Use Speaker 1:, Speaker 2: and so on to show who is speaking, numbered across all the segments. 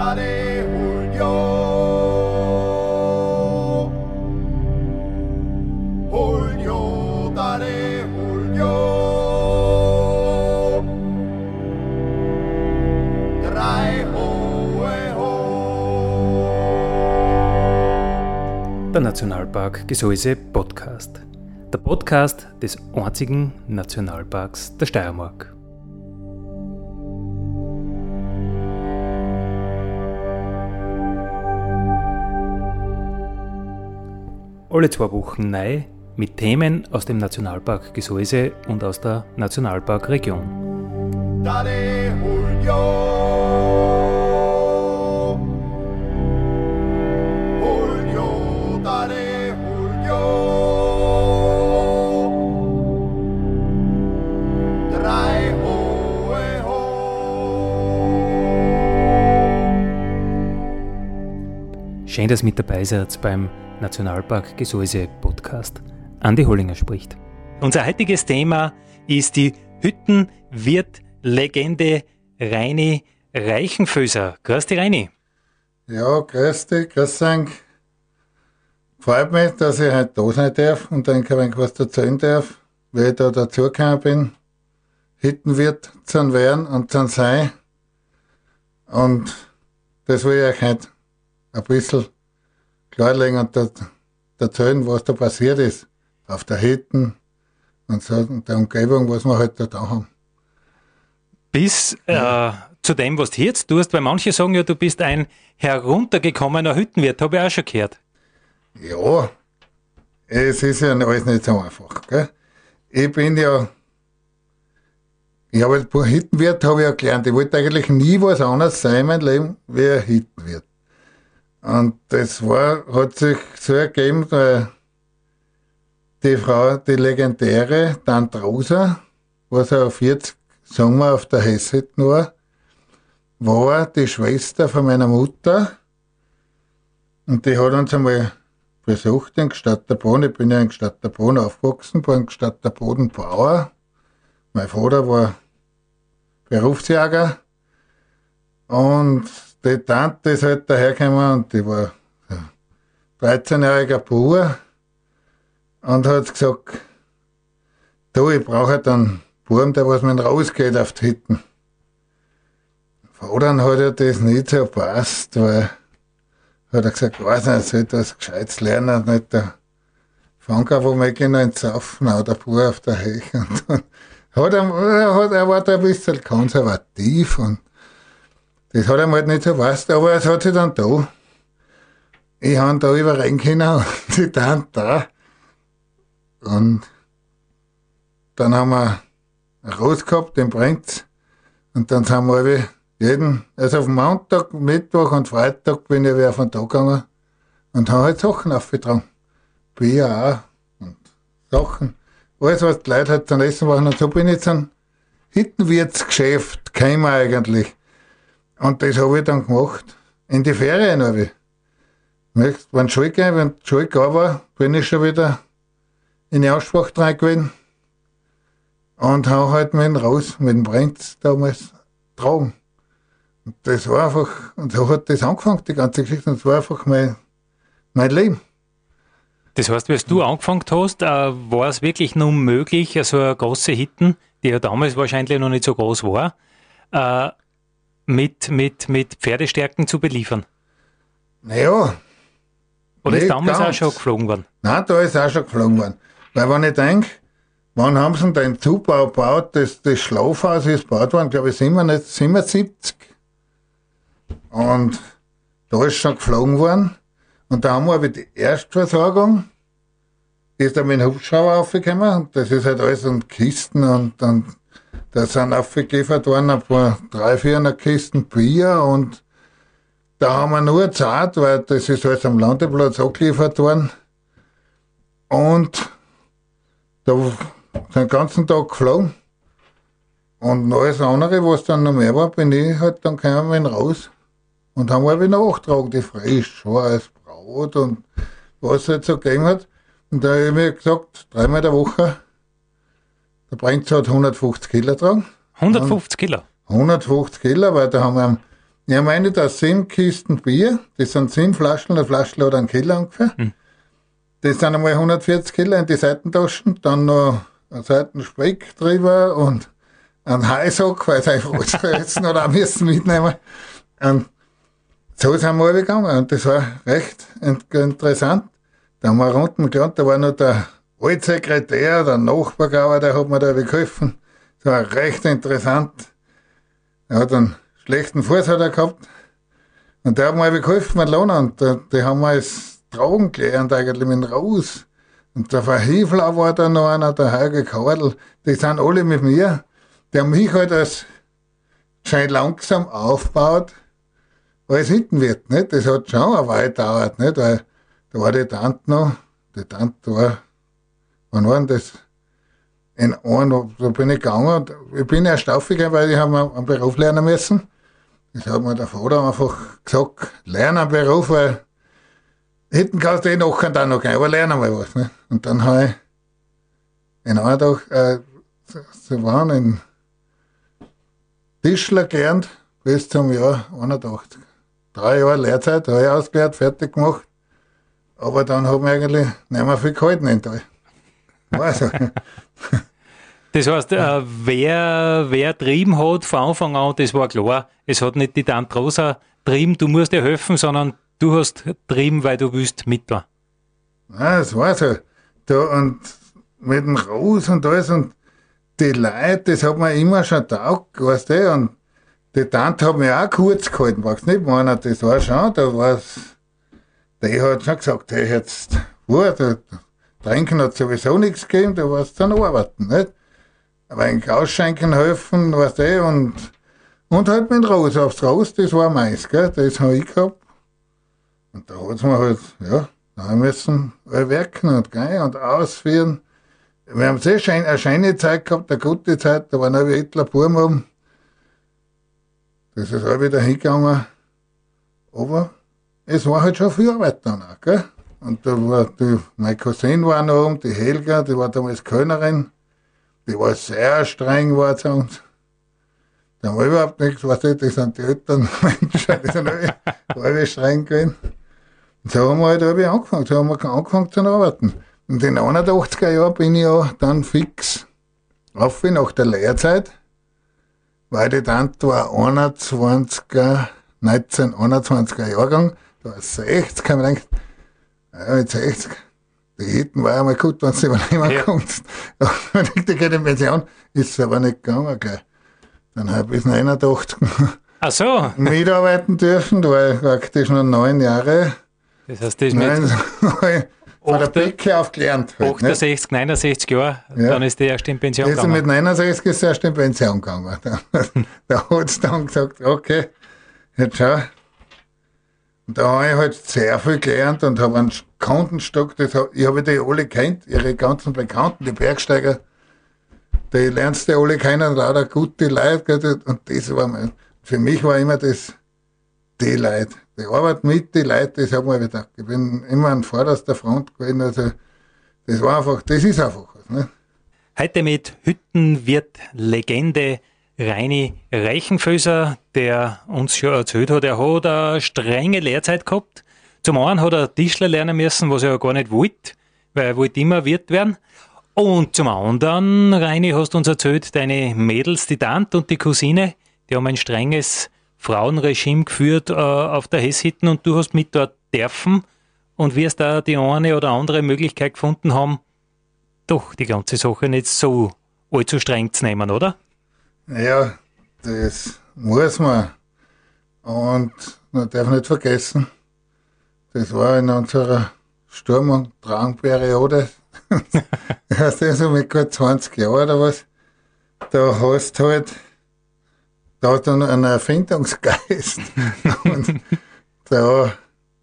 Speaker 1: Dale Julio. Julio, dale Julio. Drei hohe ho.
Speaker 2: Der Nationalpark Gesäuse Podcast. Der Podcast des einzigen Nationalparks der Steiermark. Alle zwei Wochen neu mit Themen aus dem Nationalpark Gesäuse und aus der Nationalparkregion.
Speaker 1: Dale
Speaker 2: Schön, dass ihr mit dabei seid beim Nationalpark Gesäuse Podcast. Andi Hollinger spricht. Unser heutiges Thema ist die Hüttenwirt-Legende Reini Reichenföser. Grüß dich, Reini.
Speaker 3: Ja, grüß dich, grüß euch. Freut mich, dass ich heute da sein darf und ein wenig was erzählen darf, wie ich da dazugekommen bin, Hittenwirt zu werden und zu sein. Und das will ich euch heute ein bisschen klarlegen und da- erzählen, was da passiert ist auf der Hitten und so und der Umgebung, was wir heute da haben.
Speaker 2: Bis äh, zu dem, was du jetzt tust, weil manche sagen ja, du bist ein heruntergekommener Hüttenwirt, habe ich auch schon gehört.
Speaker 3: Ja, es ist ja alles nicht so einfach. Gell? Ich bin ja, ich habe als Hittenwirt habe ich ja gelernt. Ich wollte eigentlich nie was anderes sein in meinem Leben wie ein Hittenwirt. Und das war, hat sich so ergeben, weil die Frau, die legendäre Tante Rosa, was ja 40 Sommer auf der Hesshütte war, war die Schwester von meiner Mutter. Und die hat uns einmal besucht in Gstatterboden. Ich bin ja in Gstatterboden aufgewachsen, bin in Gstatterboden Bauer. Mein Vater war Berufsjäger. Und die Tante ist halt dahergekommen und die war ein 13-jähriger Bauer und hat gesagt, du, ich brauche halt einen Buben, der was mit rausgeht auf die Hütten. Vater hat ja das nicht so passt, weil hat er gesagt, weiß nicht, er sollte was Gescheites lernen, nicht der Fanker, wo wir gehen ins Saufen, der Bauer auf der Heche. Und dann hat er, er, hat, er war da ein bisschen konservativ und das hat ihm halt nicht so passt, aber es hat sich dann da. Ich habe da überrennen können und die Tante da. Und dann haben wir ein Rot gehabt, den bringt's. Und dann sind wir alle jeden, also auf Montag, Mittwoch und Freitag bin ich wieder von da gegangen und habe halt Sachen aufgetragen. Bier auch und Sachen. Alles, was die Leute halt zum Essen machen. Und so bin ich zum Hittenwirtsgeschäft gekommen eigentlich. Und das habe ich dann gemacht. In die Ferien habe ich. Wenn die Schule wenn die Schule gar war, bin ich schon wieder in die Aussprache dran gewesen. Und habe halt mit Raus, mit dem Brenz damals tragen. Und das war einfach, und so hat das angefangen, die ganze Geschichte. Und das war einfach mein, mein Leben.
Speaker 2: Das heißt, als du angefangen hast, äh, war es wirklich nur möglich, so eine große Hitten, die ja damals wahrscheinlich noch nicht so groß war, äh, mit, mit, mit Pferdestärken zu beliefern.
Speaker 3: Naja,
Speaker 2: Oder ist
Speaker 3: Nicht
Speaker 2: damals auch
Speaker 3: ganz.
Speaker 2: schon geflogen worden?
Speaker 3: nein, da ist auch schon geflogen worden. Weil wenn ich denke, wann haben sie denn den Zubau gebaut, das, das Schlafhaus ist gebaut worden, glaube ich, 77. 77. Und da ist schon geflogen worden. Und da haben wir die Erstversorgung, die ist dann mit dem Hubschrauber aufgekommen. Und das ist halt alles in Kisten und dann, da sind aufgeliefert worden ein paar, drei, vierhundert Kisten Bier und da haben wir nur Zeit, weil das ist alles am Landeplatz angeliefert worden. Und da den ganzen Tag geflogen. Und alles andere, was dann noch mehr war, bin ich halt dann gekommen raus. Und haben wir wieder nachgetragen, die frisch, schwarz, Brot und was es halt so gegeben hat. Und da habe ich mir gesagt, dreimal der Woche, der bringt halt 150 Kilo dran.
Speaker 2: 150 Kilo.
Speaker 3: 150 Kilo, weil da haben wir Ja, meine, da sieben Kisten Bier, das sind sieben Flaschen, eine Flasche oder ein Kilo ungefähr. Das sind einmal 140 Kilo in die Seitentaschen, dann noch ein Seitenspeck drüber und ein Heisack, weil sie einfach alles essen oder auch müssen mitnehmen. Und so sind wir gegangen und das war recht in- interessant. Da haben wir unten gelernt, da war noch der Altsekretär, der Nachbargauer, der hat mir da geholfen. Das war recht interessant. Er hat einen schlechten Fuß gehabt. Und der hat mir geholfen mit Lohn und die, haben wir als Tragen gelernt eigentlich mit raus. Und der Verhefler war da noch einer, der Helge Kadel. Die sind alle mit mir. Haben mich halt als schön langsam aufgebaut, als hinten wird, nicht? Das hat schon eine Weile gedauert, nicht? Weil da war die Tante noch, die Tante war, wann war denn das? In einem, da bin ich gegangen und ich bin erst aufgegangen, weil ich habe einen Beruf lernen müssen. Das hat mir der Vater einfach gesagt, lerne einen Beruf, weil hinten kannst du eh nachher dann noch gehen, aber lerne mal was. Ne? Und dann habe ich in Tag, äh, sie- waren in Tischler gelernt bis zum Jahr 81. Drei Jahre Lehrzeit, habe ich ausgelernt, fertig gemacht. Aber dann habe ich eigentlich nicht mehr viel gehalten in Tal. Also,
Speaker 2: Das heißt, äh, wer, wer trieben hat von Anfang an, das war klar. Es hat nicht die Tante Rosa trieben, du musst dir helfen, sondern du hast trieben, weil du willst mit da.
Speaker 3: Ja, das war so. Da und mit dem Ros und alles und die Leute, das hat mir immer schon taugt, weißt du, und die Tante hat mich auch kurz gehalten, magst nicht meinen, das war schon, da war's, die hat schon gesagt, hey, jetzt, wo, da, trinken hat sowieso nichts gegeben, da warst du dann arbeiten, nicht? Aber ein Ausschenken helfen, weißt du, und, und halt mit dem Ros aufs Ros, das war meins, gell, das habe ich gehabt. Und da hat's mir halt, ja, da müssen wir werken und gehen und ausführen. Wir haben sehr schön, eine schöne Zeit gehabt, eine gute Zeit, da waren auch Hitler Burm oben. Das ist auch wieder hingegangen. Aber es war halt schon viel Arbeit dann auch, gell? Und da war die, meine Cousin war noch oben, die Helga, die war damals Kölnerin. Die war sehr streng, war zu uns. Die haben überhaupt nichts, was ich, das sind die Eltern Menschen, die sind alle, streng gewesen. Und so haben wir halt alle angefangen, so haben wir angefangen zu arbeiten. Und in den 81er Jahren bin ich ja dann fix auf wie nach der Lehrzeit, weil die Tante war 21er, 1921er Jahrgang, da war 60, kann man denken, ja, mit 60, die Hitten war ja mal gut, wenn sie übernehmen
Speaker 2: Ja.
Speaker 3: kommt. Aber die geht in Pension, ist aber nicht gegangen, gell. Dann habe ich bis 89
Speaker 2: Ach so,
Speaker 3: mitarbeiten dürfen, da war ich praktisch noch neun Jahre.
Speaker 2: das heißt, das mit
Speaker 3: Nein, von der Bäcke auf gelernt. Halt, ne?
Speaker 2: 68, 69 Jahren,
Speaker 3: Ja.
Speaker 2: dann ist der erst in Pension
Speaker 3: mit
Speaker 2: gegangen.
Speaker 3: 69 ist er erst in Pension gegangen. Da, da hat es dann gesagt, okay, jetzt schau. Und da habe ich halt sehr viel gelernt und habe einen Kantenstock, das hab, ich habe die alle kennt, ihre ganzen Bekannten, die Bergsteiger, die lernst du alle kennen, lauter gute Leute. Und das war mein, für mich war immer das, die Leute. Die Arbeit mit den Leuten, das habe ich mir gedacht. Ich bin immer an vorderster Front gewesen, also das war einfach, das ist einfach was. Ne?
Speaker 2: Heute mit Hüttenwirt Legende Reini Reichenföser, der uns schon erzählt hat, er hat eine strenge Lehrzeit gehabt. Zum einen hat er Tischler lernen müssen, was er ja gar nicht wollte, weil er wollte immer Wirt werden. Und zum anderen, Reini, hast du uns erzählt, deine Mädels, die Tante und die Cousine, die haben ein strenges Frauenregime geführt äh, auf der Hesshitten und du hast mit dort dürfen und wirst da die eine oder andere Möglichkeit gefunden haben, doch die ganze Sache nicht so allzu streng zu nehmen, oder?
Speaker 3: Ja, das muss man. Und man darf nicht vergessen, das war in unserer Sturm- und Drangperiode, ist so mit gut 20 Jahren oder was, da hast du halt, da hast du einen Erfindungsgeist. und da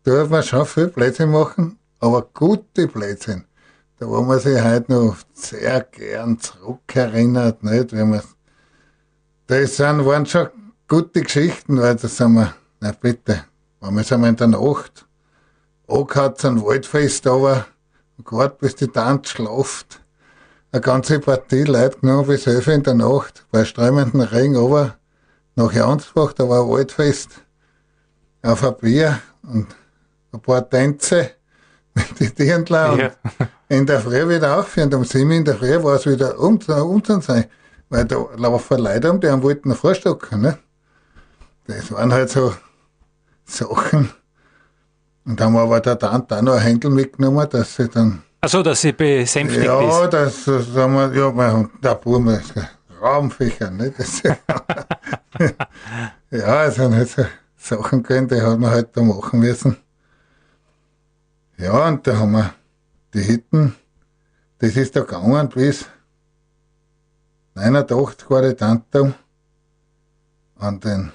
Speaker 3: darf man schon viel Blödsinn machen, aber gute Blödsinn. Da wo man sich heute noch sehr gern zurückerinnert, nicht? Wenn man das sind, waren schon gute Geschichten, weil das sind wir, na bitte, wir sind wir in der Nacht, angehört ein Waldfest aber und gewartet, bis die Tante schlaft. Eine ganze Partie Leute genommen bis 11 in der Nacht, bei strömendem Regen aber nach Jansbach, da war ein Waldfest. auf ein Bier und ein paar Tänze mit den Dirndl und
Speaker 2: Ja.
Speaker 3: in der Früh wieder aufhören. Um sieben in der Früh war es wieder um, um sein. Weil da laufen Leute um, die haben wollten noch vorstocken. Ne? Das waren halt so Sachen. Und da haben wir aber der Tante auch noch ein Händel mitgenommen, dass sie dann
Speaker 2: Also, dass sie besänftigt
Speaker 3: ja,
Speaker 2: ist.
Speaker 3: das, das haben wir, ja, wir, der Burm ist Raumfächer, ne? Das, ja, es sind halt so Sachen gewesen, die hat man halt da machen müssen. Ja, und da haben wir die Hitten, das ist da gegangen bis 89 war die Tante um. An den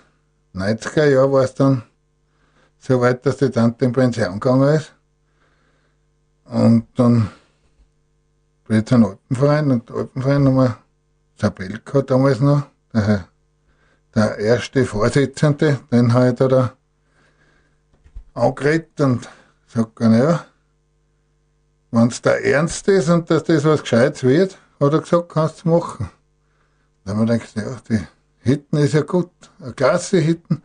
Speaker 3: 90er Jahren war es dann so weit, dass die Tante in Pension gegangen ist. Und dann bin ich zum Alpenverein und Alpenverein haben wir Zabelka damals noch, der, der erste Vorsitzende, den habe ich da, da angeredet und sagt, ja, wenn es der Ernst ist und dass das was Gescheites wird, hat er gesagt, kannst du machen. Dann haben wir gedacht, ja, die Hitten ist ja gut, eine klasse Hitten.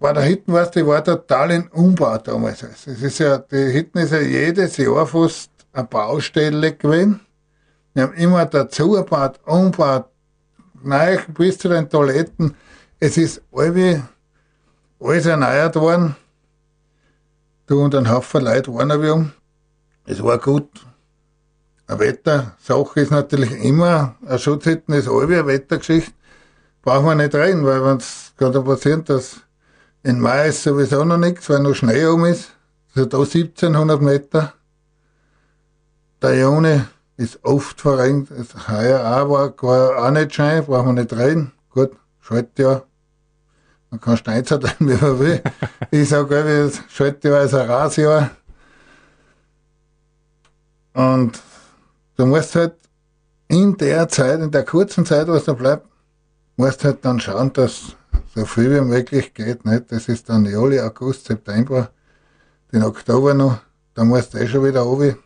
Speaker 3: War der Hitten, weißt du, die war total in Umbau damals. Also es ist ja, die Hitten ist ja jedes Jahr fast eine Baustelle gewesen. Wir haben immer dazu gebaut, umgebaut, neu bis zu den Toiletten. Es ist alle, alles erneuert worden. Du und ein Haufen Leute waren wir um. Es war gut. Eine Wettersache ist natürlich immer, ein Schutzhütten ist alle eine Wettergeschichte. Brauchen wir nicht reden, weil wenn es gerade passiert, dass in Mai ist sowieso noch nichts, weil noch Schnee um ist. Also da 1700 Meter. Der Juni ist oft verrenkt. Das heuer auch war, war auch nicht schön, brauchen wir nicht reden. Gut, Schaltjahr. Man kann Steinzeit wie man will. ich sage, das Schaltjahr ist ein Rasjahr. Und du musst halt in der Zeit, in der kurzen Zeit, was da bleibt, musst halt dann schauen, dass so viel wie möglich geht. Nicht? Das ist dann Juli, August, September, den Oktober noch. Da musst du eh schon wieder runter.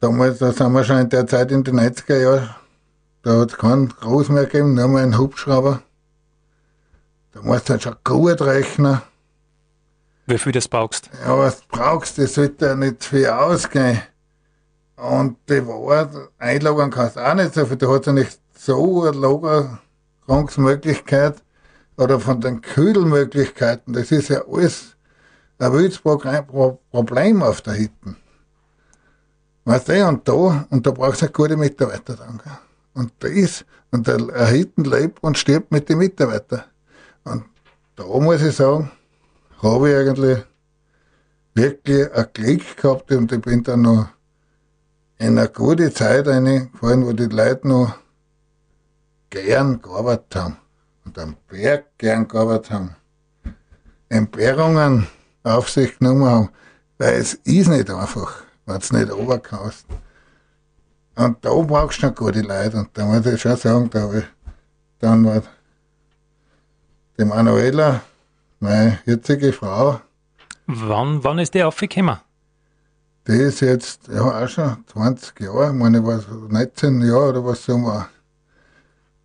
Speaker 3: Damals, da sind wir schon in der Zeit in den 90er Jahren, da hat es keinen Groß mehr gegeben, nur mal einen Hubschrauber. Da musst du halt schon gut rechnen.
Speaker 2: Wie viel das brauchst.
Speaker 3: Ja, was du brauchst, das sollte ja nicht viel ausgehen. Und die Wahrheit, einlagern kannst du auch nicht so viel. Du hast ja nicht so eine Lagerungsmöglichkeit oder von den Kühlmöglichkeiten. Das ist ja alles ein Problem auf der Hütte. Weißt du, und da, und da brauchst du gute Mitarbeiter dann. Gell? Und das, und der Hütten lebt und stirbt mit den Mitarbeitern. Und da muss ich sagen, habe ich eigentlich wirklich ein Glück gehabt und ich bin dann noch in eine gute Zeit reingefallen, wo die Leute noch gern gearbeitet haben und am Berg gern gearbeitet haben. Entbehrungen auf sich genommen haben, weil es ist nicht einfach, wenn du nicht runterkommst. Und da brauchst du noch gute Leute und da muss ich schon sagen, da habe ich dann war die Manuela, meine jetzige Frau,
Speaker 2: Wann, wann ist der aufgekommen?
Speaker 3: die ist jetzt ja auch schon 20 Jahre, ich meine, ich war so 19 Jahre oder was so war.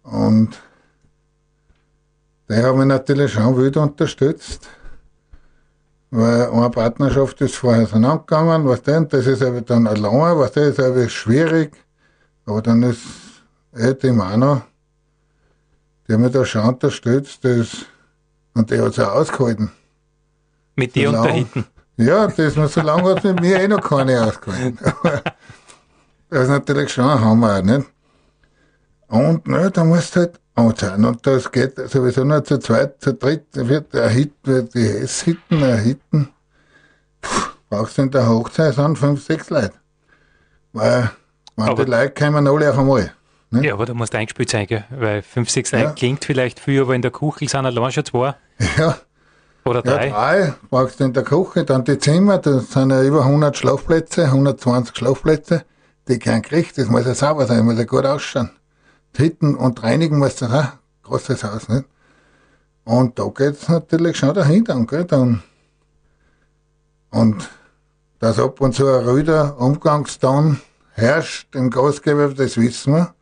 Speaker 3: Und die haben mich natürlich schon wild unterstützt, weil eine Partnerschaft ist vorher auseinandergegangen, was denn, das ist aber dann allein, was das ist aber schwierig, aber dann ist eh die Mano, die hat mich da schon unterstützt, das, und die hat es auch ausgehalten.
Speaker 2: Mit dir und der Hitten.
Speaker 3: Ja, das so lange hat mit mir eh noch keine ausgehalten. Das ist natürlich schon ein Hammer, nicht? Und ne, da musst du halt anzahlen. Und das geht sowieso nur zu zweit, zu dritt, wird der Hit, wird die Hess-Hitten, ein Hitten. Puh, brauchst du in der Hochzeit an fünf, sechs Leute. Weil, wenn
Speaker 2: Aber-
Speaker 3: die Leute kommen alle auf einmal. Ne?
Speaker 2: Ja, aber da musst du eingespielt sein, gell? weil fünf, sechs
Speaker 3: Ja.
Speaker 2: Leute klingt vielleicht viel, aber in der Kuchel sind allein schon zwei
Speaker 3: Ja,
Speaker 2: oder
Speaker 3: Ja,
Speaker 2: drei.
Speaker 3: drei brauchst du in der Küche, dann die Zimmer, das sind ja über 100 Schlafplätze, 120 Schlafplätze, die kein Gericht, das muss ja sauber sein, muss ja gut ausschauen. Hitten und reinigen muss das auch, großes Haus, nicht? Und da geht's natürlich schon dahinter, gell, dann. Und dass ab und zu ein rüder Umgangston herrscht im Gastgeber, das wissen wir.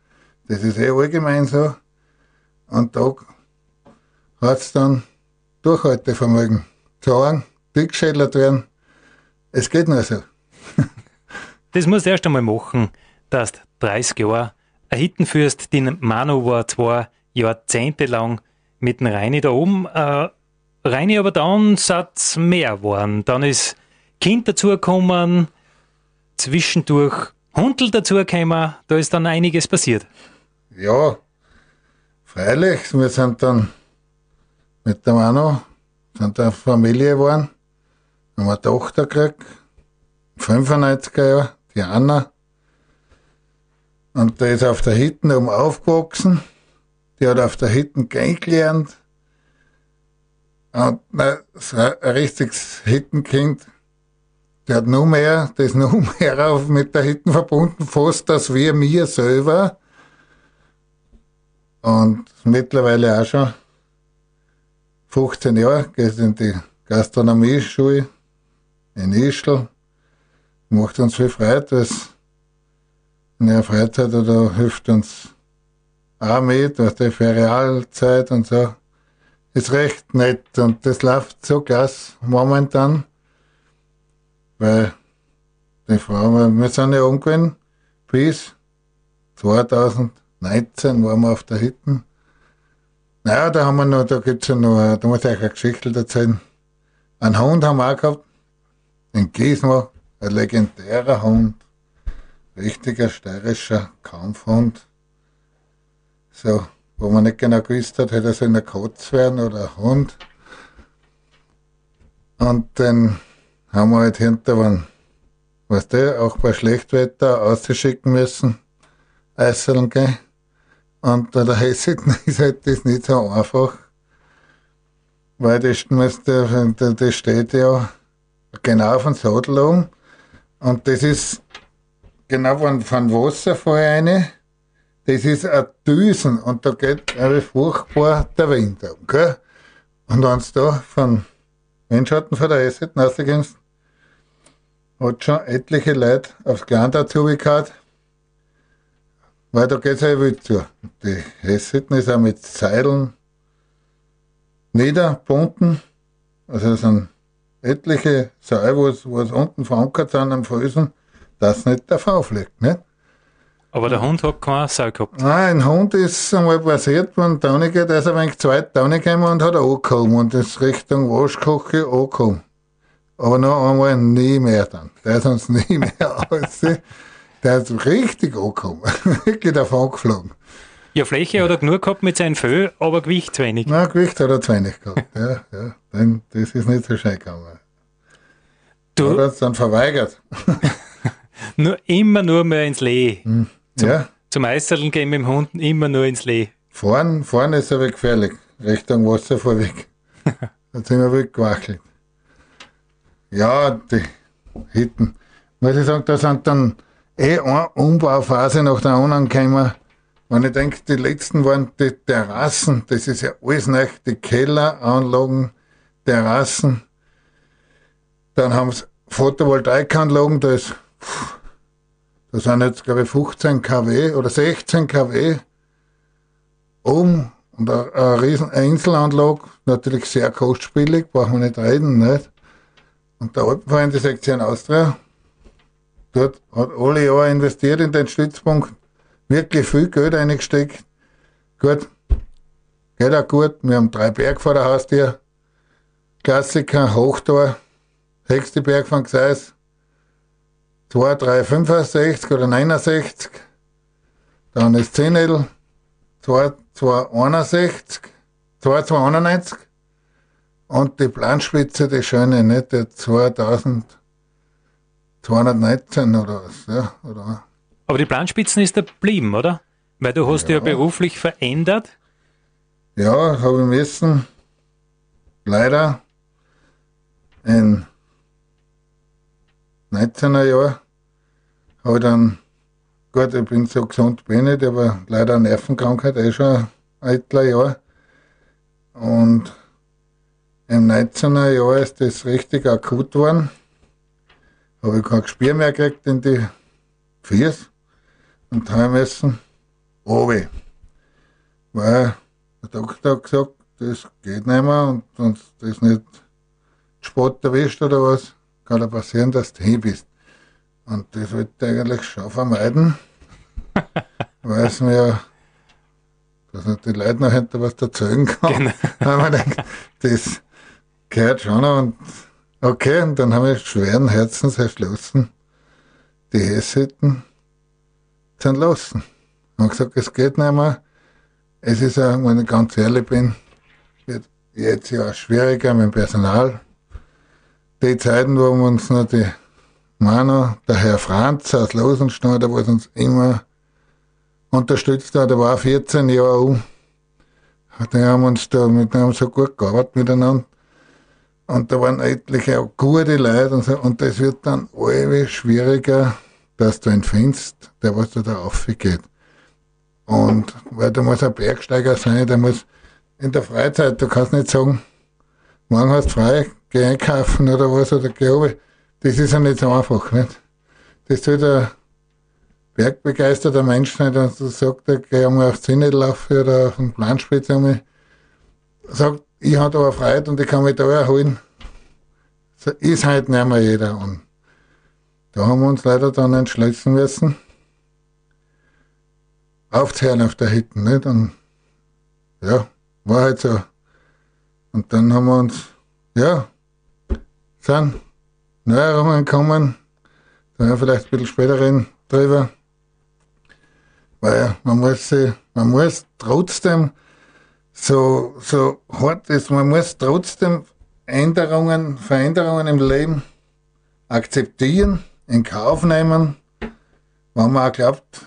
Speaker 3: Das ist eh allgemein so. Und da hat's dann Durchhaltevermögen. Sagen, dickschädelt werden, es geht nur so.
Speaker 2: Das musst du erst einmal machen, dass du 30 Jahre ein Hitten führst. Den Manu war zwar Jahrzehnte lang mit dem Reini da oben, äh, Reini aber dann satz mehr geworden. Dann ist Kind dazugekommen, zwischendurch Hundel dazugekommen, da ist dann einiges passiert.
Speaker 3: Ja, freilich, wir sind dann mit der Manu, sind eine Familie geworden, haben eine Tochter gekriegt, 95er Jahr, die Anna. Und die ist auf der Hitten oben aufgewachsen. Die hat auf der Hitten kennengelernt. Und na, so ein richtiges Hittenkind. Die hat nur mehr, das nur mehr auf, mit der Hitten verbunden, fast als wir mir selber. Und mittlerweile auch schon 15 Jahre, geht in die Gastronomieschule in Ischl. Macht uns viel Freude, weil in ihrer Freizeit oder hilft uns auch mit, was die Ferialzeit und so. Ist recht nett und das läuft so klasse momentan, weil die Frau, wir sind ja umgewesen bis 2019 waren wir auf der Hütten. Naja, da haben wir noch, da gibt's ja noch, da muss ich euch eine Geschichte erzählen. Einen Hund haben wir auch gehabt, in Giesmar, ein legendärer Hund, richtiger steirischer Kampfhund. So, wo man nicht genau gewusst hat, hätte er so eine Katz werden oder ein Hund. Und dann haben wir halt hinter, weißt du, auch bei Schlechtwetter auszuschicken müssen, Eiseln gehen. Und da der Hessiten ist halt das nicht so einfach, weil das, das steht ja genau dem Sattel oben. Und das ist genau von, von Wasserfall eine. Das ist ein Düsen und da geht aber furchtbar der Wind um. Gell? Und wenn du da von Windschatten von der Hessiten rausgehst, hat schon etliche Leute aufs Gland dazu gehabt, weil da geht's ja wild zu. Die Hessiten ist auch mit Seilen niederbunden. Also es sind etliche Seile, es, wo es unten verankert sind am Felsen, dass nicht der V fliegt. Nicht?
Speaker 2: Aber der Hund hat keinen Seil gehabt.
Speaker 3: Nein, ein Hund ist einmal passiert, wenn Taunige, der ist ein wenig zweit gekommen und hat angekommen und ist Richtung Waschkoche angekommen. Aber noch einmal nie mehr dann. Der ist uns nie mehr aus. Der ist richtig angekommen. Wirklich davon geflogen.
Speaker 2: Ja, Fläche hat er genug gehabt mit seinem Fell, aber Gewicht zu wenig.
Speaker 3: Nein, Gewicht hat er zu wenig gehabt. Ja, ja. Dann, das ist nicht so schnell gegangen.
Speaker 2: Du,
Speaker 3: Hat er es dann verweigert.
Speaker 2: nur, immer nur mehr ins Lee.
Speaker 3: Hm.
Speaker 2: Zum,
Speaker 3: Ja,
Speaker 2: zum Eiseln gehen mit dem Hund immer nur ins Lee.
Speaker 3: fahren, fahren ist aber gefährlich. Richtung Wasserfall weg. da sind wir weggewachelt. Ja, die Hitten. Muss ich sagen, da sind dann eh eine Umbauphase nach der anderen gekommen. Wenn ich denke, die letzten waren die Terrassen, das ist ja alles neu, die Kelleranlagen, Terrassen. Dann haben sie Photovoltaikanlagen, da ist, da sind jetzt, glaube ich, 15 kW oder 16 kW oben und eine, eine riesen Einzelanlage, natürlich sehr kostspielig, brauchen wir nicht reden, nicht? Und der Alpenverein, die Sektion Austria, dort hat alle Jahre investiert in den Stützpunkt, wirklich viel Geld eingesteckt. Gut, geht auch gut. Wir haben drei Berg vor der Haustür. Klassiker, Hochtor, höchste Berg von Gseis. 2, 3, 65 oder 69. Dann ist Zehnedel, 2, 2, 61, 2, 2, 91. Und die Planspitze, die schöne, nicht? Die 2219 oder was, ja, oder?
Speaker 2: Aber die Planspitzen ist da geblieben, oder? Weil du hast ja, ja beruflich verändert.
Speaker 3: Ja, habe ich müssen. Leider in 19er Jahr habe ich dann, gut, ich bin so gesund bin ich nicht, aber leider eine Nervenkrankheit, eh schon ein etler Jahr. Und im 19er Jahr ist das richtig akut geworden. Habe ich kein Gespür mehr gekriegt in die Füße und habe müssen, oben. Weil der Doktor hat gesagt, das geht nicht mehr und du das nicht Sport erwischt oder was, kann ja passieren, dass du hin bist. Und das wollte ich eigentlich schon vermeiden, weil es mir, dass nicht die Leute noch hinter was erzählen kann.
Speaker 2: Genau.
Speaker 3: Aber man denkt, das gehört schon noch und okay, und dann habe ich schweren Herzens entschlossen, die Hessiten zu entlassen. Und gesagt, es geht nicht mehr. Es ist ja, wenn ich ganz ehrlich bin, wird jetzt ja schwieriger mit dem Personal. Die Zeiten, wo wir uns noch die Manu, der Herr Franz aus Losenstein, der was uns immer unterstützt hat, der war 14 Jahre alt. Die haben uns da mit dem so gut gearbeitet miteinander. Und da waren etliche auch gute Leute und so. Und das wird dann allweil schwieriger, dass du einen der was da drauf. Und weil du musst ein Bergsteiger sein, der muss in der Freizeit, du kannst nicht sagen, morgen hast du frei, geh einkaufen oder was, oder geh runter. Das ist ja nicht so einfach, nicht? Das tut ein bergbegeisterter Mensch nicht, und du sagst, der geh einmal aufs Zinnetlauf oder auf den Planspitz einmal, sagt, ich habe da eine Freude und ich kann mich da erholen. So ist halt nicht mehr jeder. Und da haben wir uns leider dann entschließen müssen, aufzuhören auf der Hütte, nicht? Und ja, war halt so. Und dann haben wir uns, ja, sind Neuerungen gekommen, da werden wir vielleicht ein bisschen später reden drüber. Weil man muss sich, man muss trotzdem so, so hart ist, man muss trotzdem Änderungen, Veränderungen im Leben akzeptieren, in Kauf nehmen, wenn man auch glaubt,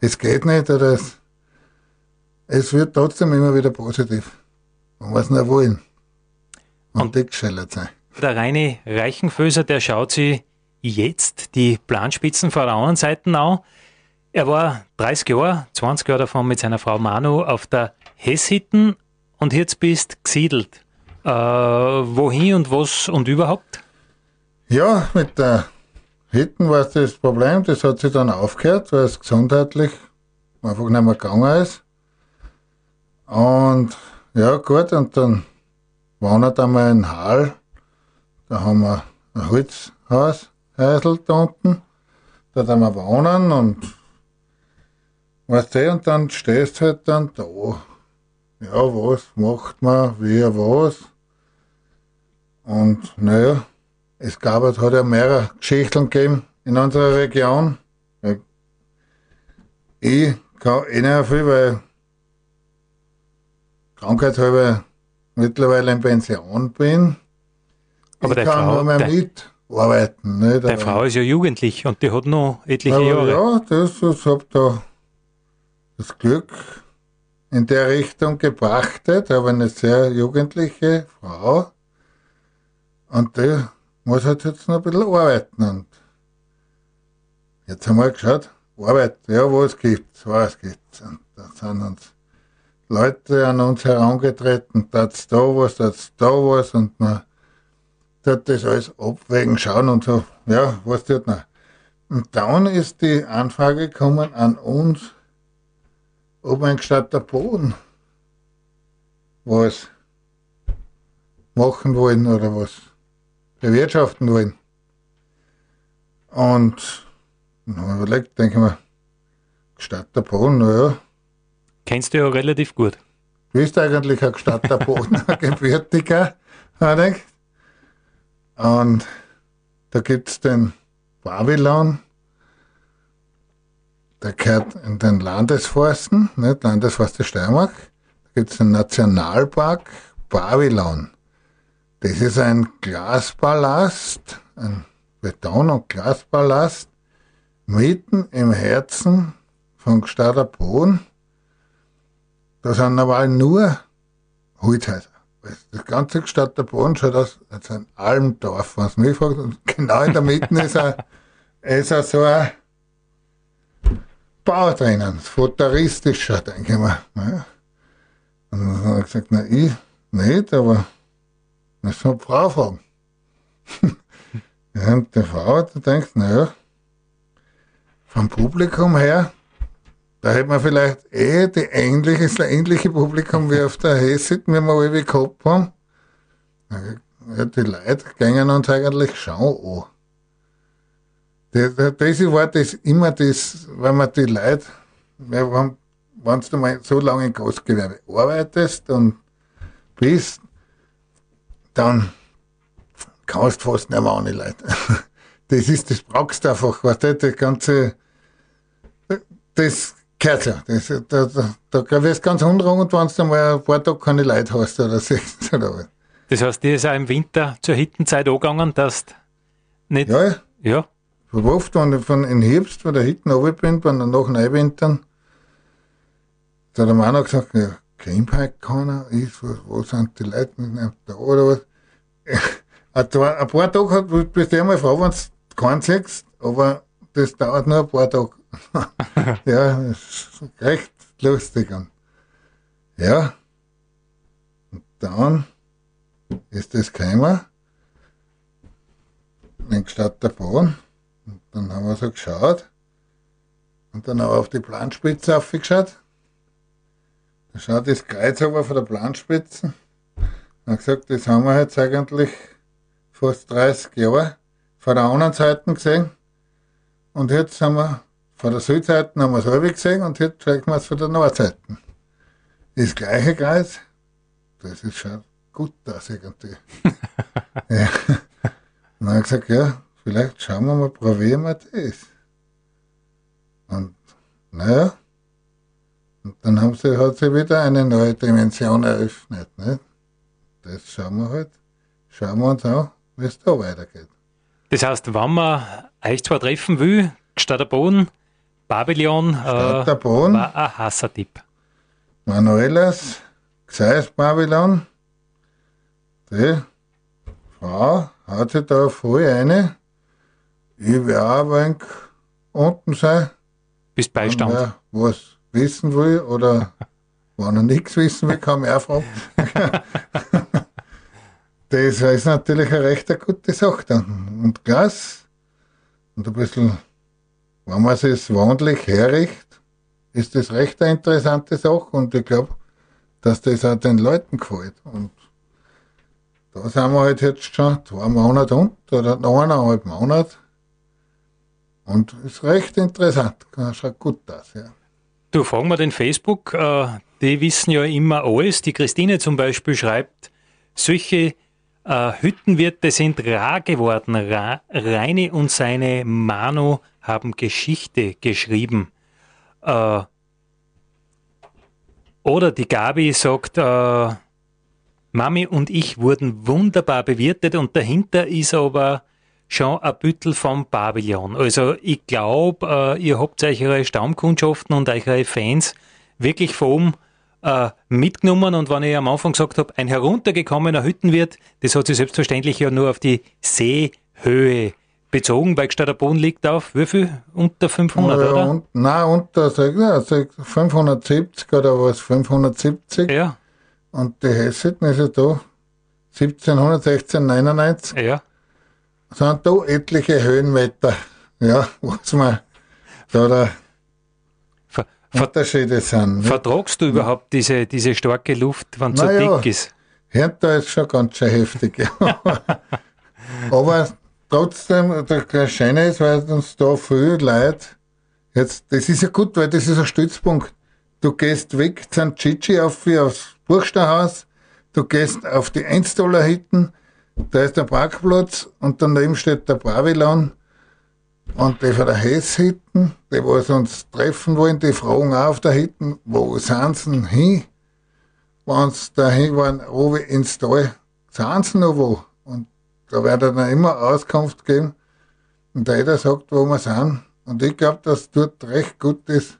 Speaker 3: es geht nicht oder es, es wird trotzdem immer wieder positiv. Man muss nur wollen. Und,
Speaker 2: Und-
Speaker 3: dick geschellert sein.
Speaker 2: Der reine Reichenföser, der schaut sich jetzt die Planspitzen vor der anderen Seite an. Er war 30 Jahre, 20 Jahre davon mit seiner Frau Manu auf der Hessitten und jetzt bist gesiedelt. Äh, wohin und was und überhaupt?
Speaker 3: Ja, mit der Hitten war das Problem, das hat sich dann aufgehört, weil es gesundheitlich einfach nicht mehr gegangen ist. Und ja, gut, und dann wohnen wir mal in Hall. Da haben wir ein Holzhaus, Häusl da unten. Da da wir wohnen und weißt du, und dann stehst du halt dann da. Ja, was macht man, wie, was. Und naja, es gab, es hat ja mehrere Geschichten gegeben in unserer Region. Ich kann eh nicht viel, weil krankheitshalber mittlerweile in Pension bin.
Speaker 2: Aber
Speaker 3: ich kann
Speaker 2: Frau-
Speaker 3: nur mehr
Speaker 2: der-
Speaker 3: mitarbeiten. Nicht?
Speaker 2: Deine Frau ist ja jugendlich und die hat noch etliche
Speaker 3: aber
Speaker 2: Jahre.
Speaker 3: ja, das, das hab da das Glück in der Richtung gepachtet, aber eine sehr jugendliche Frau. Und die muss halt jetzt noch ein bisschen arbeiten. Und jetzt haben wir geschaut, Arbeit, ja, was gibt's, was gibt's. Und da sind uns Leute an uns herangetreten, tat's da was, tat's da was, und man tut das alles abwägen, schauen und so, ja, was tut man? Und dann ist die Anfrage gekommen an uns, ob ein gestatter Boden was machen wollen oder was bewirtschaften wollen. Und dann haben wir überlegt, denke ich mir, gestatter Boden, naja,
Speaker 2: Kennst du ja relativ gut.
Speaker 3: du bist eigentlich ein gestatter Boden, ein gebürtiger, habe ich gedacht. Und da gibt's den Babylon, der gehört in den Landesforsten, nicht Landesforste Steiermark. Da gibt's den Nationalpark Babylon. Das ist ein Glaspalast, ein Beton- und Glaspalast, mitten im Herzen von Gstader Boden. Da sind aber nur Holzhäuser. Das ganze Gstader Boden schaut aus als ein Almdorf, was mich fragt. Und genau in der Mitte ist, ein, ist ein so ein Bau drinnen, futuristischer, denke ich mal. Ja. Und dann habe ich gesagt, na, ich nicht, aber müssen wir die Frau fragen. und die Frau, die denkt, naja, vom Publikum her da hätte man vielleicht eh die ähnliche, das ähnliche Publikum wie auf der Hessit, wie wir alle gehabt haben. Ja, die Leute gingen uns eigentlich schon an. Das, war das immer das, wenn man die Leute, wenn, wenn du mal so lange im Gastgewerbe arbeitest und bist, dann kannst du fast nicht mehr die Leute. Das ist, das brauchst du einfach, weißt das ganze, das gehört ja. Das, da, da, da wirst du ganz unruhig, wenn du mal ein paar Tage keine Leute hast oder siehst oder was.
Speaker 2: Das heißt, dir ist auch im Winter zur Hittenzeit angegangen, dass du nicht.
Speaker 3: Ja,
Speaker 2: ja.
Speaker 3: Oft, wenn ich von in Herbst von der Hitten runter bin, wenn dann nach Neuwintern, da hat der Mann auch gesagt, ja, kennt halt keiner, ist, wo, wo sind die Leute nicht da oder was. ein, paar, ein paar Tage bist du einmal froh, wenn du keinen siehst, aber das dauert nur ein paar Tage. ja, ist recht lustig. Und ja, und dann ist das gekommen, der Bahn. Und dann haben wir so geschaut und dann haben wir auf die Planspitze aufgeschaut. Da schaut das Kreuz aber von der Planspitze. Und gesagt, das haben wir jetzt eigentlich fast 30 Jahre von der anderen Seite gesehen. Und jetzt haben wir von der Südseite haben wir es halb gesehen und jetzt schauen wir es von der Nordseite. Das gleiche Kreuz, das ist schon gut aus irgendwie. ja. Und dann habe ich gesagt, ja, vielleicht schauen wir mal, probieren wir das. Und naja, und dann haben sie, hat sich wieder eine neue Dimension eröffnet. Nicht? Das schauen wir halt, schauen wir uns an, wie es da weitergeht.
Speaker 2: Das heißt, wenn man euch zwar treffen will, statt der Boden, Babylon,
Speaker 3: Boden,
Speaker 2: war ein Hassertipp.
Speaker 3: Manuelas, Gseis Babylon, die Frau hat sich da voll eine. Ich will auch ein wenig unten sein.
Speaker 2: Bist Beistand.
Speaker 3: Wer was wissen will oder wenn er nichts wissen will, kann auch fragen. das ist natürlich eine recht gute Sache dann. Und Gas und ein bisschen, wenn man es wandlich herrichtet, ist das recht eine interessante Sache und ich glaube, dass das auch den Leuten gefällt. Und da sind wir halt jetzt schon zwei Monate und oder eineinhalb Monate. Und ist recht interessant. Schaut gut aus, ja.
Speaker 2: Du, fragen wir den Facebook, äh, die wissen ja immer alles. Die Christine zum Beispiel schreibt, solche äh, Hüttenwirte sind rar geworden. Ra Reine und seine Manu haben Geschichte geschrieben. Äh, oder die Gabi sagt, äh, Mami und ich wurden wunderbar bewirtet und dahinter ist aber schon ein Büttel vom Babylon. Also ich glaube, äh, ihr habt euch eure Stammkundschaften und eure Fans wirklich vom äh, mitgenommen und wenn ich am Anfang gesagt habe, ein heruntergekommener Hüttenwirt, das hat sich selbstverständlich ja nur auf die Seehöhe bezogen, der Boden liegt auf wie viel? Unter 500,
Speaker 3: ja,
Speaker 2: oder?
Speaker 3: Und, nein, unter sag, ja, sag 570 oder was, 570.
Speaker 2: Ja,
Speaker 3: Und die Hessiten ist ja da 1700, 1699.
Speaker 2: ja.
Speaker 3: Sind da etliche Höhenmeter, ja, was man da der
Speaker 2: Ver
Speaker 3: Unterschiede sind. nicht?
Speaker 2: vertragst du überhaupt diese, diese starke Luft, wenn es so
Speaker 3: ja.
Speaker 2: dick ist?
Speaker 3: Hinter ist schon ganz schön heftig. ja. Aber trotzdem, das Schöne ist, weil uns da viele Leute, jetzt, das ist ja gut, weil das ist ein Stützpunkt. Du gehst weg zum Chichi auf wie aufs Burgsteinhaus, du gehst auf die 1-Dollar-Hitten, da ist der Parkplatz und daneben steht der Babylon und die von der Hess-Hitten, die was uns treffen wollen, die fragen auch auf der Hitten, wo sind sie hin? wenn sie dahin waren, oben ins Tal, sind sie noch wo. Da wird er dann immer Auskunft geben. Und jeder sagt, wo wir sind. Und ich glaube, dass dort recht gut ist,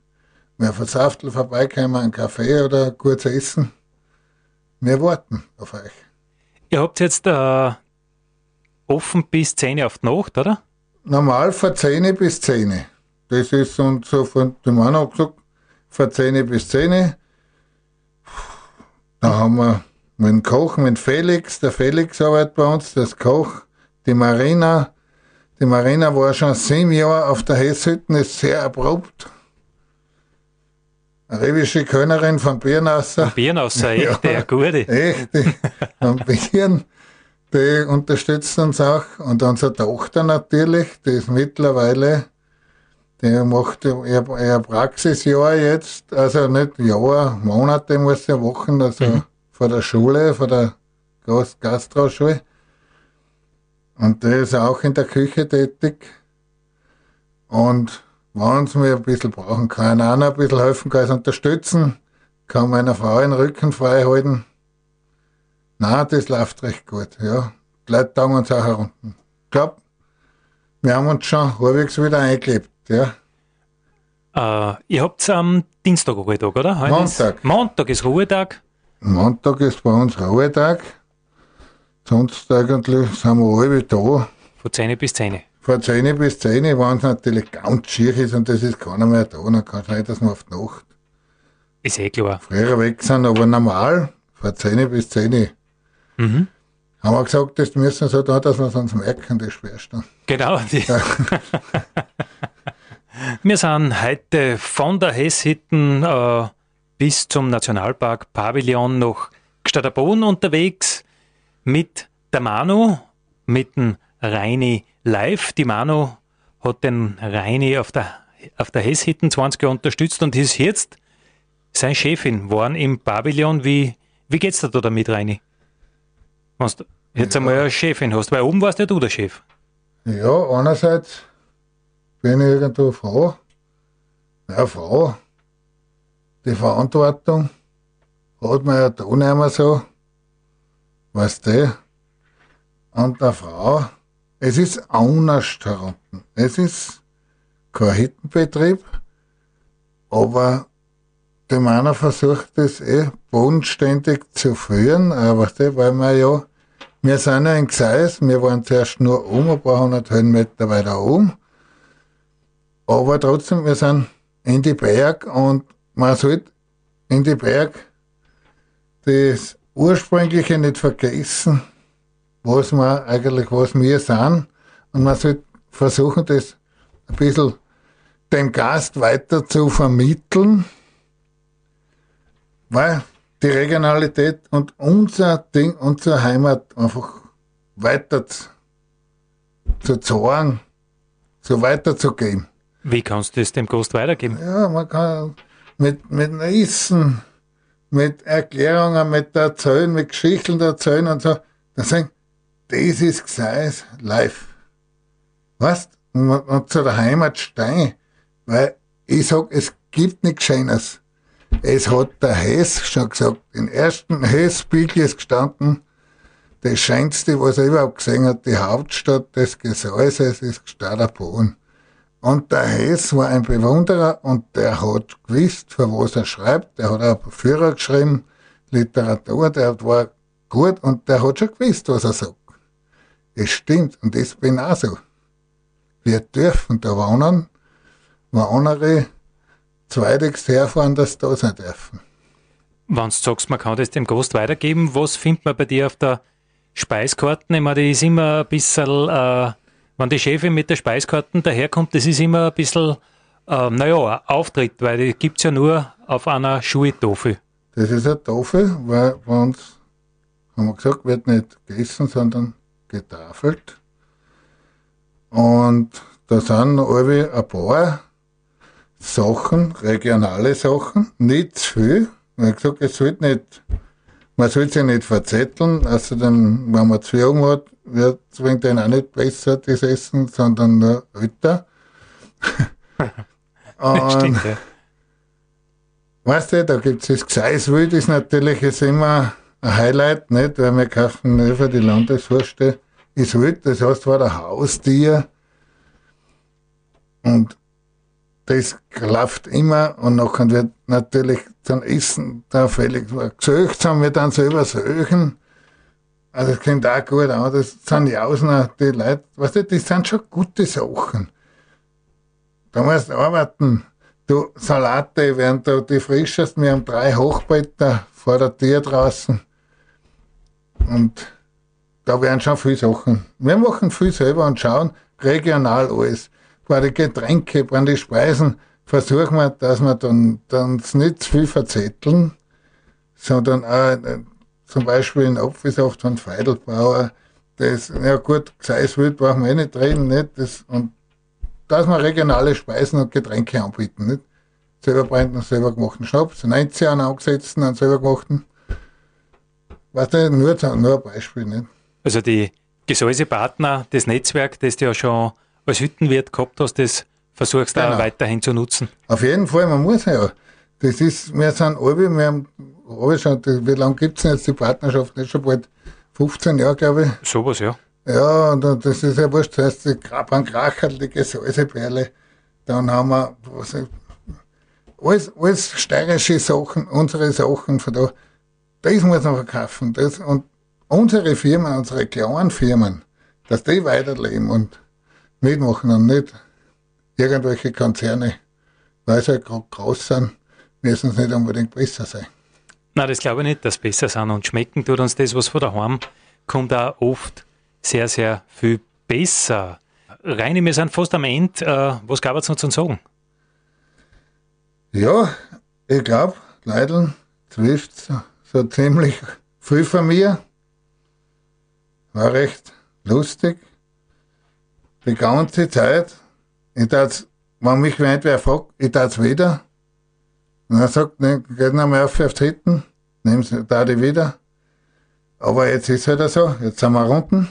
Speaker 3: wenn von Saftel vorbeikommen, einen Kaffee oder kurz essen. Wir warten auf euch.
Speaker 2: Ihr habt jetzt äh, offen bis 10 auf die Nacht, oder?
Speaker 3: Normal von 10 bis 10. Das ist und so von dem hat gesagt, von 10 bis 10. Da haben wir mit dem Koch, mit Felix, der Felix arbeitet bei uns, das Koch, die Marina. Die Marina war schon sieben Jahre auf der Hesshütten, ist sehr erprobt. revische Könnerin von Birnasser.
Speaker 2: Birnasser, echt, ja, der Gute.
Speaker 3: Echt, von Birn, die unterstützt uns auch. Und unsere Tochter natürlich, die ist mittlerweile, die macht ihr, ihr Praxisjahr jetzt, also nicht Jahr, Monate muss sie Wochen, also mhm. Von der Schule, von der Gastroschule. Und der ist auch in der Küche tätig. Und wenn sie mir ein bisschen brauchen, kann noch ein bisschen helfen, kann ich unterstützen, kann meiner Frau den Rücken frei halten. Nein, das läuft recht gut, ja. Die Leute taugen uns auch herunten. Ich glaube, wir haben uns schon halbwegs wieder eingelebt, ja.
Speaker 2: Uh, ihr habt am Dienstag Ruhetag, oder?
Speaker 3: Heute Montag.
Speaker 2: Ist, Montag ist Ruhetag.
Speaker 3: Montag ist bei uns Ruhetag. Sonst eigentlich sind wir alle da.
Speaker 2: Von 10 bis 10.
Speaker 3: Von 10 bis 10, wenn es natürlich ganz schier ist und das ist keiner mehr da, dann kann es sein, dass wir auf die Nacht
Speaker 2: ist eh klar.
Speaker 3: früher weg sind, aber normal von 10 bis 10. Mhm. Haben wir gesagt, das müssen wir so da, dass wir es uns merken, das Schwerste.
Speaker 2: Genau. Wir sind heute von der Hesshitten äh, bis zum Nationalpark Pavillon nach Gstaderboden unterwegs mit der Manu, mit dem Reini live. Die Manu hat den Reini auf der, auf der Hesshitten 20 Jahre unterstützt und ist jetzt seine Chefin waren im Pavillon. Wie, wie geht's dir da damit, Reini? Wenn du jetzt einmal eine Chefin hast, weil oben warst ja du der Chef.
Speaker 3: Ja, einerseits bin ich irgendwo froh. Ja, froh. Die Verantwortung hat man ja da nicht mehr so weißt du, und der Frau, es ist anders herunten. Es ist kein Hittenbetrieb, aber der Mann versucht es eh bodenständig zu führen, aber weißt du, weil wir ja, wir sind ja in Gseis, wir waren zuerst nur um, ein paar hundert Höhenmeter weiter um, aber trotzdem, wir sind in die Berg und man sollte in die Berg das Ursprüngliche nicht vergessen, was wir eigentlich, was wir sind. Und man sollte versuchen, das ein bisschen dem Gast weiter zu vermitteln, weil die Regionalität und unser Ding, unsere Heimat einfach weiter zu, zeigen, so weiterzugeben.
Speaker 2: Wie kannst du das dem Gast weitergeben?
Speaker 3: Ja, man kann mit, mit Essen, mit Erklärungen, mit Erzählen, mit Geschichten erzählen und so. Dann sagen, das ist Gseis live. Weißt? Und, und zu der Heimat stehen. Weil ich sag, es gibt nichts Schönes. Es hat der Hess schon gesagt. In ersten Hess-Spiegel ist gestanden, das Schönste, was er überhaupt gesehen hat, die Hauptstadt des Gesäuses ist Gstader Boden. Und der Hess war ein Bewunderer und der hat gewusst, für was er schreibt. Der hat auch Führer geschrieben, Literatur, der war gut und der hat schon gewusst, was er sagt. Es stimmt und das bin auch so. Wir dürfen da wohnen, wo andere zweitigst herfahren, dass da sein dürfen.
Speaker 2: Wenn du sagst, man kann das dem Gast weitergeben, was findet man bei dir auf der Speiskarte? Ich meine, die ist immer ein bisschen... Äh wenn die Chefin mit der Speiskarten daherkommt, das ist immer ein bisschen, äh, naja, Auftritt, weil die gibt es ja nur auf einer Schuhe-Tafel.
Speaker 3: Das ist eine Tafel, weil bei uns, haben wir gesagt, wird nicht gegessen, sondern getafelt. Und da sind alle ein paar Sachen, regionale Sachen, nicht zu viel. Ich habe gesagt, es sollte nicht, man sollte sich nicht verzetteln, außerdem, wenn man zu jung hat, wird zwingt einen auch nicht besser, das Essen, sondern nur älter. Und, Stimmt, ja. Weißt du, da gibt es das Gseiswild, ist natürlich ist immer ein Highlight, nicht? Weil wir kaufen für die Landeswurste ist wild, das heißt, war der Haustier. Und das läuft immer und nachher wird natürlich zum Essen da völlig gesöcht, haben wir dann selber söchen. Also das klingt auch gut an, das sind die Ausner, die Leute, weißt du, das sind schon gute Sachen. Da musst du arbeiten. Du, Salate werden da die frischesten, wir haben drei Hochbetter vor der Tür draußen. Und da werden schon viele Sachen. Wir machen viel selber und schauen regional alles. Bei den Getränke, bei den Speisen, versuchen wir, dass wir dann, dann nicht zu viel verzetteln, sondern auch äh, zum Beispiel in Apfelsaft von Feidelbauer, das, ja gut, Gseiswild brauchen wir eh nicht reden, nicht? Das, und dass wir regionale Speisen und Getränke anbieten, nicht? Selber brennten, selber gemachten Schnaps, 19 Jahren angesetzten und selber gemachten. Weißt du, nur, nur ein Beispiel, nicht?
Speaker 2: Also die Gesäusepartner, das Netzwerk, das du ja schon als Hüttenwirt gehabt hast, das versuchst du
Speaker 3: Genau.
Speaker 2: auch weiterhin zu nutzen.
Speaker 3: Auf jeden Fall, man muss ja. Das ist, wir sind alle, wir haben das- wie lange gibt es denn jetzt die Partnerschaft? Nicht schon bald 15 Jahre, glaube ich.
Speaker 2: Sowas, ja.
Speaker 3: Ja, und das ist ja wurscht, das heißt, die Kraban Kracherl, die Gesäuseperle, dann haben wir, was, alles, alles steirische Sachen, unsere Sachen von da, das muss man verkaufen. Das, und unsere Firmen, unsere kleinen Firmen, dass die weiterleben und mitmachen und nicht irgendwelche Konzerne, weil sie halt gerade groß sind, müssen sie nicht unbedingt besser sein.
Speaker 2: Nein, das glaube ich nicht, dass besser sind. Und schmecken tut uns das, was von daheim kommt, auch oft sehr, sehr viel besser. Reini, wir sind fast am Ende. Äh, was gab es noch zu sagen?
Speaker 3: Ja, ich glaube, Leidl trifft so, so ziemlich viel von mir. War recht lustig. Die ganze Zeit. Ich tats, wenn mich wer wer fragt, ich tat's wieder. Und er sagt, ne, geht noch mal auf aufs Hitten, nehm's da die wieder. Aber jetzt ist halt so, jetzt sind wir unten.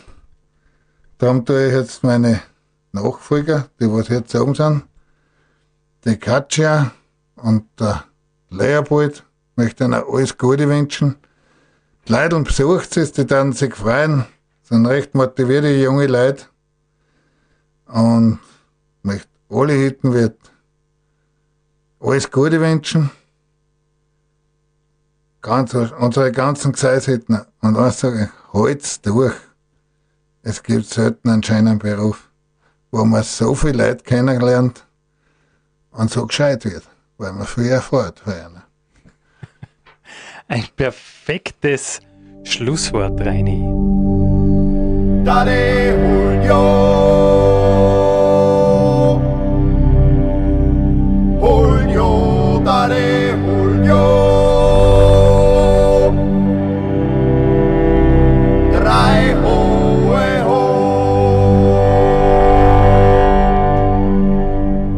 Speaker 3: Darum tue ich jetzt meine Nachfolger, die was jetzt oben sind, die Katja, und der Leopold möchte ihnen alles Gute wünschen. Die Leute und besucht es, die dann sich freuen, sind recht motivierte junge Leute. Und möchte alle Hütten wird alles Gute wünschen. Ganz, unsere ganzen Gseishütten. Und eins sage ich, halt's durch. Es gibt selten einen schönen Beruf, wo man so viele Leute kennenlernt und so gescheit wird weil man viel erfährt von einer.
Speaker 2: Ein perfektes Schlusswort, Reini.
Speaker 1: Dale Julio.